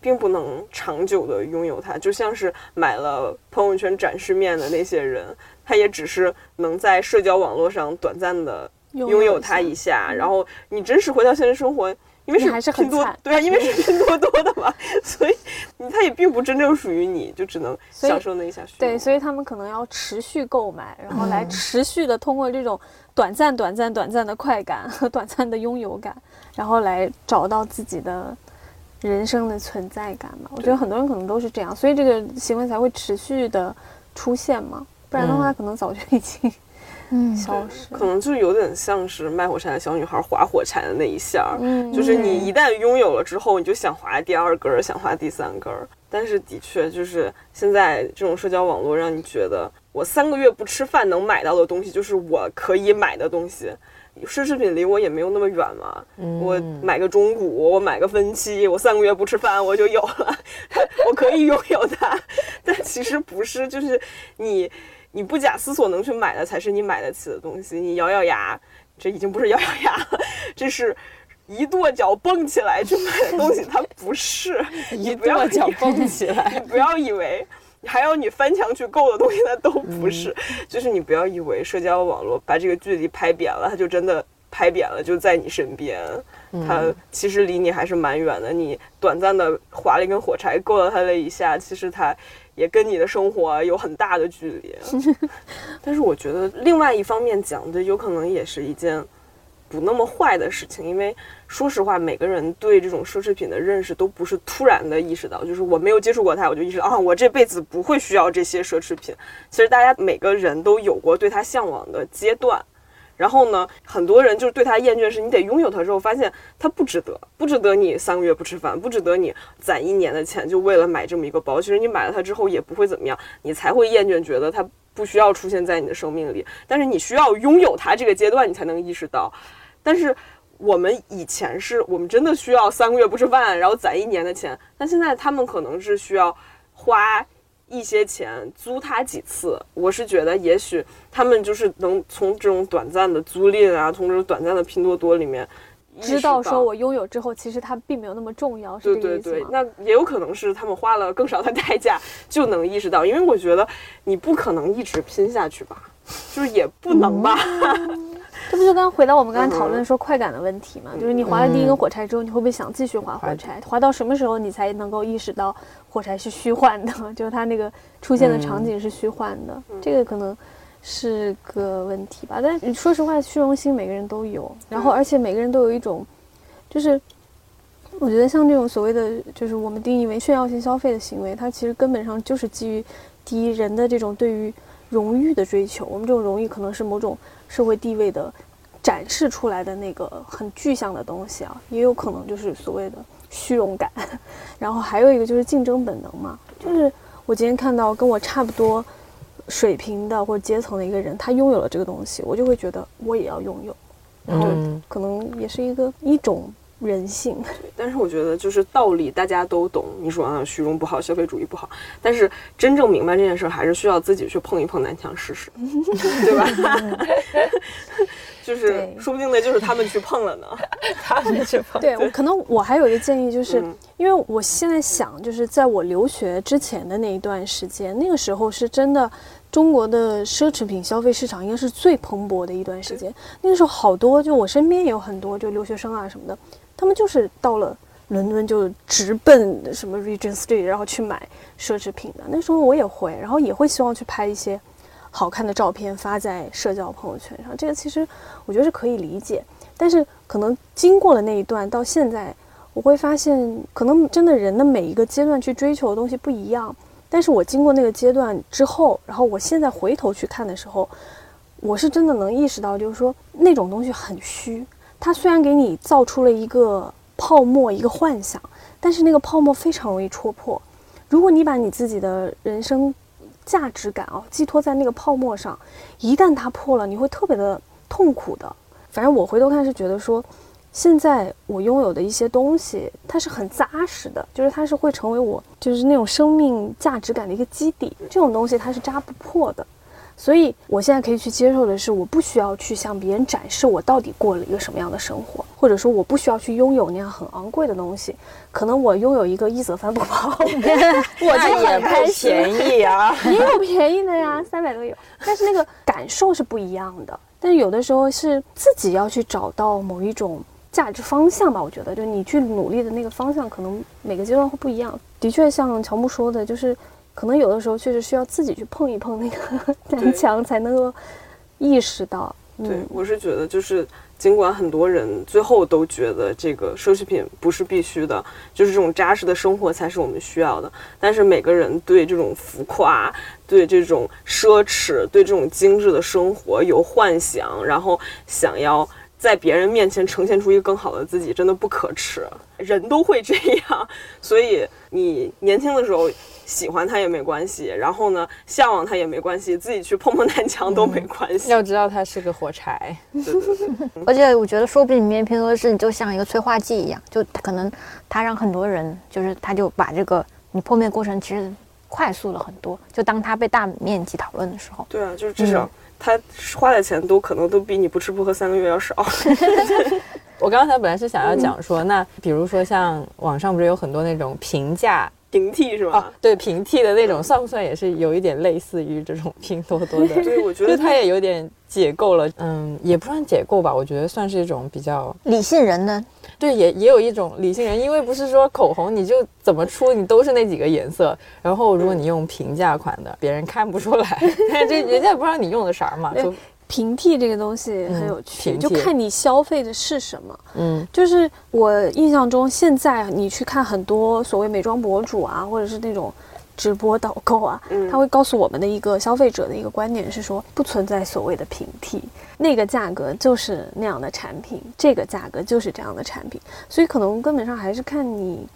并不能长久的拥有他。就像是买了朋友圈展示面的那些人，他也只是能在社交网络上短暂的拥有他一下，然后你真实回到现实生活，因为是还是很拼多惨对啊，因为是拼多多的嘛，(laughs) 所以你它也并不真正属于你，就只能享受那一下。对，所以他们可能要持续购买，然后嗯来持续的通过这种短暂、短暂、短暂的快感和短暂的拥有感，然后来找到自己的人生的存在感嘛。我觉得很多人可能都是这样，所以这个行为才会持续的出现嘛，不然的话嗯可能早就已经嗯消失。可能就有点像是卖火柴的小女孩划火柴的那一下就是你一旦拥有了之后，你就想划第二根儿，想划第三根儿。但是的确，就是现在这种社交网络，让你觉得我三个月不吃饭能买到的东西，就是我可以买的东西。奢侈品离我也没有那么远嘛，我买个中古，我买个分期，我三个月不吃饭我就有了，(laughs) 我可以拥有它。但其实不是，就是你你不假思索能去买的才是你买得起的东西。你咬咬牙，这已经不是 (laughs) 咬咬牙了，这是一跺脚蹦起来去买的东西，它不是。(laughs) 一跺脚蹦起来 (laughs) 你。不要以为还要你翻墙去购的东西，它都不是。就是你不要以为社交网络把这个距离拍扁了，它就真的拍扁了，就在你身边。它其实离你还是蛮远的。你短暂的划了一根火柴，够了它了一下，其实它也跟你的生活有很大的距离。(laughs) 但是我觉得另外一方面讲的，有可能也是一件不那么坏的事情，因为说实话，每个人对这种奢侈品的认识都不是突然的意识到，就是我没有接触过它，我就意识到啊，我这辈子不会需要这些奢侈品。其实大家每个人都有过对它向往的阶段。然后呢，很多人就是对它厌倦，是你得拥有它之后，发现它不值得，不值得你三个月不吃饭，不值得你攒一年的钱就为了买这么一个包。其实你买了它之后也不会怎么样，你才会厌倦，觉得它不需要出现在你的生命里。但是你需要拥有它这个阶段，你才能意识到。但是我们以前是我们真的需要三个月不吃饭，然后攒一年的钱，但现在他们可能是需要花一些钱租他几次。我是觉得，也许他们就是能从这种短暂的租赁啊，从这种短暂的拼多多里面知道说我拥有之后，其实它并没有那么重要，是对对对这个意思吗，？那也有可能是他们花了更少的代价就能意识到，因为我觉得你不可能一直拼下去吧，就是也不能吧。(laughs) 这不就刚回到我们刚才讨嗯论说快感的问题嘛？就是你划了第一根火柴之后，你会不会想继续划火柴？划到什么时候你才能够意识到火柴是虚幻的？(laughs) 就是它那个出现的场景是虚幻的，这个可能是个问题吧。但是说实话，虚荣心每个人都有，然后而且每个人都有一种，就是我觉得像这种所谓的就是我们定义为炫耀性消费的行为，它其实根本上就是基于第一人的这种对于荣誉的追求。我们这种荣誉可能是某种社会地位的展示出来的那个很具象的东西啊，也有可能就是所谓的虚荣感。(laughs) 然后还有一个就是竞争本能嘛，就是我今天看到跟我差不多水平的或者阶层的一个人，他拥有了这个东西，我就会觉得我也要拥有，然后嗯可能也是一个一种人性。但是我觉得就是道理大家都懂，你说啊虚荣不好，消费主义不好，但是真正明白这件事儿，还是需要自己去碰一碰南墙试试，(laughs) 对吧？(laughs) 就是说不定那就是他们去碰了呢。(laughs) 他们去碰？对，我可能我还有一个建议，就是、嗯因为我现在想，就是在我留学之前的那一段时间，那个时候是真的中国的奢侈品消费市场应该是最蓬勃的一段时间。那个时候好多，就我身边也有很多就留学生啊什么的，他们就是到了伦敦就直奔什么 Regent Street，然后去买奢侈品的。那时候我也会，然后也会希望去拍一些好看的照片发在社交朋友圈上。这个其实我觉得是可以理解，但是可能经过了那一段到现在，我会发现，可能真的人的每一个阶段去追求的东西不一样。但是我经过那个阶段之后，然后我现在回头去看的时候，我是真的能意识到，就是说那种东西很虚。它虽然给你造出了一个泡沫、一个幻想，但是那个泡沫非常容易戳破。如果你把你自己的人生价值感啊寄托在那个泡沫上，一旦它破了，你会特别的痛苦的。反正我回头看是觉得说，现在我拥有的一些东西，它是很扎实的，就是它是会成为我就是那种生命价值感的一个基底。这种东西它是扎不破的，所以我现在可以去接受的是，我不需要去向别人展示我到底过了一个什么样的生活，或者说我不需要去拥有那样很昂贵的东西。可能我拥有一个一泽帆布包，(laughs) 我就很开心。便宜啊！也有便宜的呀，三百都有，但是那个感受是不一样的。但是有的时候是自己要去找到某一种价值方向吧。我觉得，就你去努力的那个方向，可能每个阶段会不一样。的确，像乔木说的，就是可能有的时候确实需要自己去碰一碰那个 (laughs) 南墙，才能够意识到。对，我是觉得就是。尽管很多人最后都觉得这个奢侈品不是必须的，就是这种扎实的生活才是我们需要的。但是每个人对这种浮夸、对这种奢侈、对这种精致的生活有幻想，然后想要在别人面前呈现出一个更好的自己，真的不可耻。人都会这样，(laughs) 所以你年轻的时候。喜欢他也没关系，然后呢，向往他也没关系，自己去碰碰南墙都没关系。要知道他是个火柴，(laughs) 而且我觉得说不定里面拼多多是你就像一个催化剂一样，就可能他让很多人就是他就把这个你破灭过程其实快速了很多。就当他被大面积讨论的时候，对啊，就是至少他花的钱都可能都比你不吃不喝三个月要少。(laughs) 我刚才本来是想要讲说，那比如说像网上不是有很多那种平价。平替是吧？对，平替的那种算不算也是有一点类似于这种拼多多的？对，我觉得 (laughs) 它也有点解构了。嗯，也不算解构吧，我觉得算是一种比较理性人的。对，也也有一种理性人，因为不是说口红你就怎么出你都是那几个颜色，然后如果你用平价款的，别人看不出来，这人家也不知道你用的啥嘛。就平替这个东西很有趣，就看你消费的是什么。嗯，就是我印象中，现在你去看很多所谓美妆博主啊，或者是那种直播导购啊，他会告诉我们的一个消费者的一个观点是说，不存在所谓的平替，那个价格就是那样的产品，这个价格就是这样的产品，所以可能根本上还是看你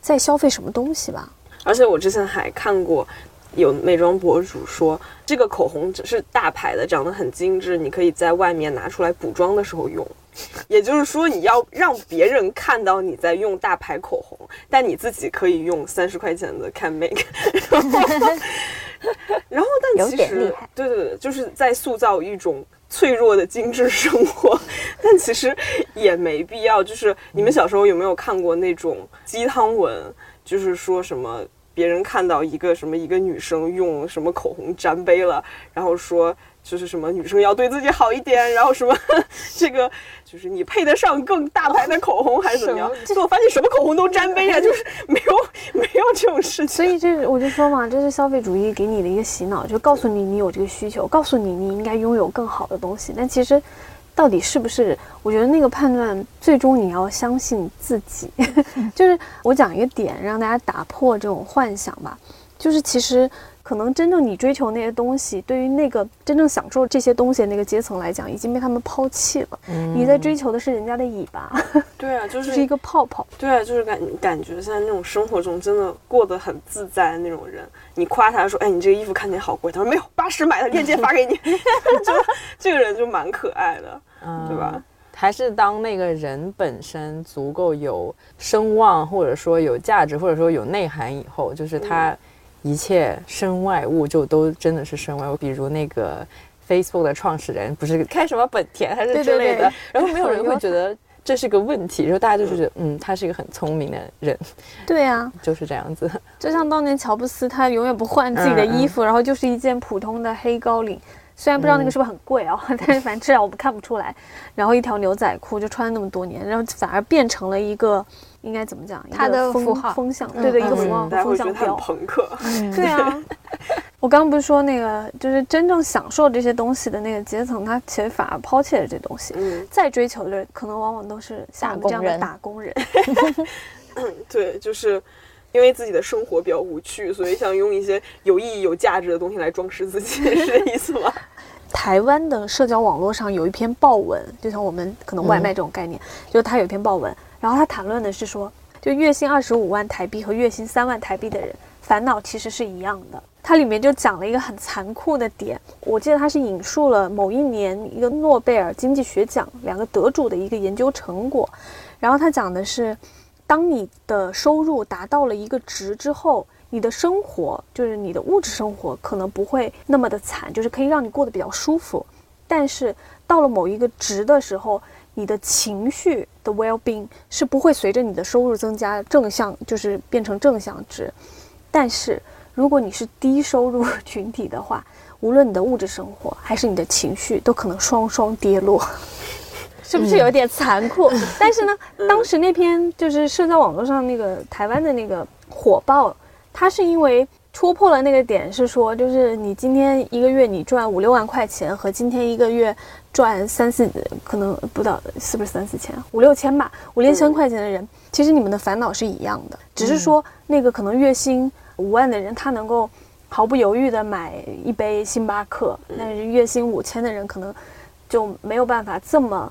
在消费什么东西吧。而且我之前还看过。有美妆博主说，这个口红只是大牌的，长得很精致，你可以在外面拿出来补妆的时候用。(laughs) 也就是说，你要让别人看到你在用大牌口红，但你自己可以用三十块钱的 Can Make。然后，但其实，对对对，就是在塑造一种脆弱的精致生活。(laughs) 但其实也没必要。就是你们小时候有没有看过那种鸡汤文？就是说什么？别人看到一个什么一个女生用什么口红沾杯了，然后说就是什么女生要对自己好一点，然后什么 (laughs) 这个就是你配得上更大牌的口红还是怎么样？结果发现什么口红都沾杯啊，就是没有 (laughs) 没有这种事情。所以这我就说嘛，这是消费主义给你的一个洗脑，就告诉你你有这个需求，告诉你你应该拥有更好的东西，但其实。到底是不是？我觉得那个判断最终你要相信自己。(laughs) 就是我讲一个点，让大家打破这种幻想吧。就是其实。可能真正你追求那些东西，对于那个真正享受这些东西的那个阶层来讲，已经被他们抛弃了。你在追求的是人家的尾巴。(laughs) 对啊，就是一个泡泡。对啊，就是感感觉在那种生活中真的过得很自在的那种人。你夸他说：“哎，你这个衣服看起来好贵。”他说：“没有，八十买的，链接发给你。” (laughs) 就这个人就蛮可爱的，对吧？还是当那个人本身足够有声望，或者说有价值，或者说有内涵以后，就是他。一切身外物就都真的是身外物，比如那个 Facebook 的创始人不是开什么本田还是之类的，然后没有人 (laughs) 会觉得这是个问题，然后大家就是觉得嗯，他是一个很聪明的人。对呀，就是这样子。就像当年乔布斯，他永远不换自己的衣服，然后就是一件普通的黑高领，虽然不知道那个是不是很贵啊，(laughs) 但是反正至少我们看不出来。然后一条牛仔裤就穿了那么多年，然后反而变成了一个。应该怎么讲？他的符号风向，对对，一个符号风向标。朋克，对啊。(laughs) 我刚刚不是说那个，就是真正享受这些东西的那个阶层，他其实反而抛弃了这东西。嗯。再追求的，可能往往都是像这样的打工人。嗯，(laughs) (laughs) 对，就是因为自己的生活比较无趣，所以想用一些有意义、有价值的东西来装饰自己，是这意思吗？台湾的社交网络上有一篇报文，就像我们可能外卖这种概念，就是他有一篇报文。然后他谈论的是说，就月薪二十五万台币和月薪三万台币的人，烦恼其实是一样的。它里面就讲了一个很残酷的点，我记得他是引述了某一年一个诺贝尔经济学奖两个得主的一个研究成果，然后他讲的是，当你的收入达到了一个值之后，你的生活就是你的物质生活可能不会那么的惨，就是可以让你过得比较舒服，但是到了某一个值的时候。你的情绪的 well being 是不会随着你的收入增加正向，就是变成正向值。但是如果你是低收入群体的话，(laughs) 无论你的物质生活还是你的情绪，都可能双双跌落。(laughs) 是不是有点残酷？但是呢，当时那篇就是社交网络上那个台湾的那个火爆，它是因为戳破了那个点，是说就是你今天一个月你赚五六万块钱和今天一个月赚三四，可能不到是不是三四千，五六千吧，五六千块钱的人，其实你们的烦恼是一样的，只是说那个可能月薪五万的人，他能够。毫不犹豫的买一杯星巴克，但是月薪五千的人可能就没有办法这么，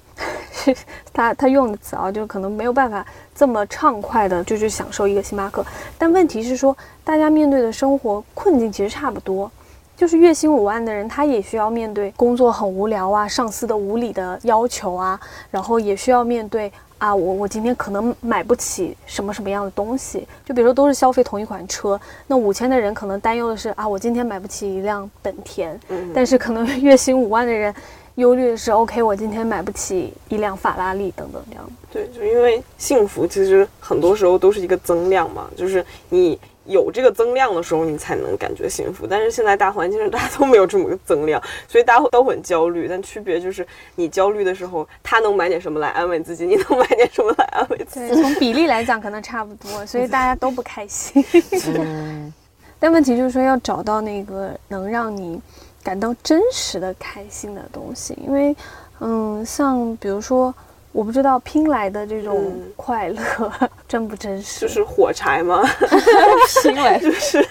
(laughs) 他他用的词啊，就可能没有办法这么畅快的就去享受一个星巴克。但问题是说，大家面对的生活困境其实差不多，就是月薪五万的人，他也需要面对工作很无聊啊，上司的无理的要求啊，然后也需要面对。啊，我我今天可能买不起什么什么样的东西，就比如说都是消费同一款车，那五千的人可能担忧的是啊，我今天买不起一辆本田，但是可能月薪五万的人忧虑的是，OK，我今天买不起一辆法拉利等等这样。对，就因为幸福其实很多时候都是一个增量嘛，就是你。有这个增量的时候，你才能感觉幸福。但是现在大环境上，大家都没有这么个增量，所以大家都很焦虑。但区别就是，你焦虑的时候，他能买点什么来安慰自己，你能买点什么来安慰自己。从比例来讲，可能差不多，所以大家都不开心。(laughs) (laughs) 但问题就是说，要找到那个能让你感到真实的开心的东西，因为，嗯，像比如说。我不知道拼来的这种快乐 (laughs) 真不真实，就是火柴吗？(laughs) 拼来 (laughs) 就是，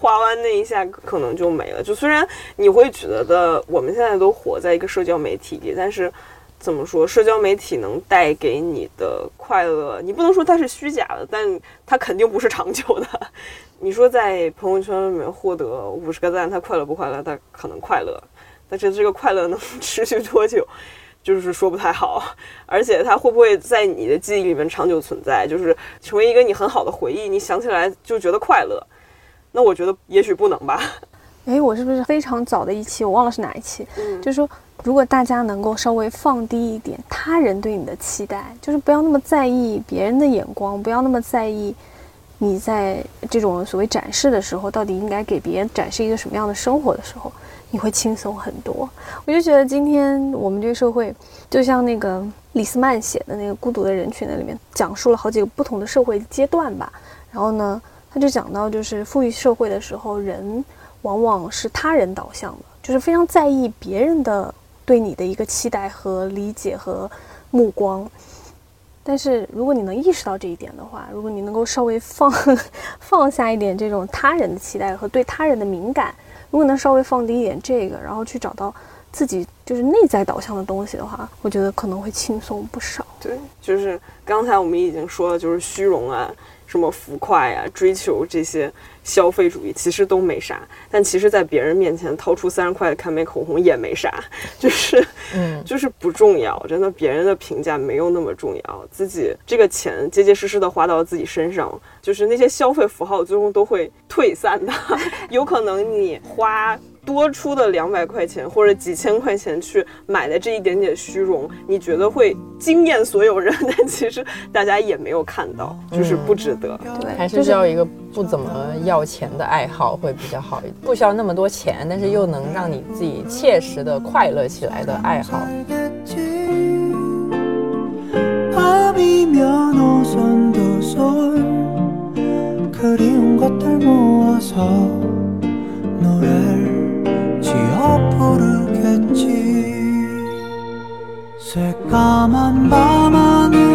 花完那一下可能就没了。就虽然你会觉得我们现在都活在一个社交媒体里，但是怎么说，社交媒体能带给你的快乐，你不能说它是虚假的，但它肯定不是长久的。你说在朋友圈里面获得五十个赞，他快乐不快乐？他可能快乐，但是这个快乐能 (laughs) 持续多久？就是说不太好，而且他会不会在你的记忆里面长久存在，就是成为一个你很好的回忆，你想起来就觉得快乐？那我觉得也许不能吧。哎，我是不是非常早的一期，我忘了是哪一期？嗯，就是说，如果大家能够稍微放低一点他人对你的期待，就是不要那么在意别人的眼光，不要那么在意你在这种所谓展示的时候，到底应该给别人展示一个什么样的生活的时候。你会轻松很多，我就觉得今天我们这个社会，就像那个李斯曼写的那个《孤独的人群》那里面，讲述了好几个不同的社会阶段吧。然后呢，他就讲到，就是富裕社会的时候，人往往是他人导向的，就是非常在意别人的对你的一个期待和理解和目光。但是如果你能意识到这一点的话，如果你能够稍微放 (laughs) 放下一点这种他人的期待和对他人的敏感。如果能稍微放低一点这个，然后去找到自己就是内在导向的东西的话，我觉得可能会轻松不少。对，就是刚才我们已经说了，就是虚荣啊，什么浮夸呀，追求这些消费主义，其实都没啥。但其实，在别人面前掏出三十块的看美口红也没啥，就是，嗯，(laughs) 就是不重要。真的，别人的评价没有那么重要，自己这个钱结结实实的花到自己身上。就是那些消费符号最终都会退散的，(laughs) 有可能你花多出的两百块钱或者几千块钱去买的这一点点虚荣，你觉得会惊艳所有人，但其实大家也没有看到，(laughs) 就是不值得。对，还是需要一个不怎么要钱的爱好会比较好一点，不需要那么多钱，但是又能让你自己切实的快乐起来的爱好。 그리운 것들 모아서 노래를 지어 부르겠지. 새까만 밤하늘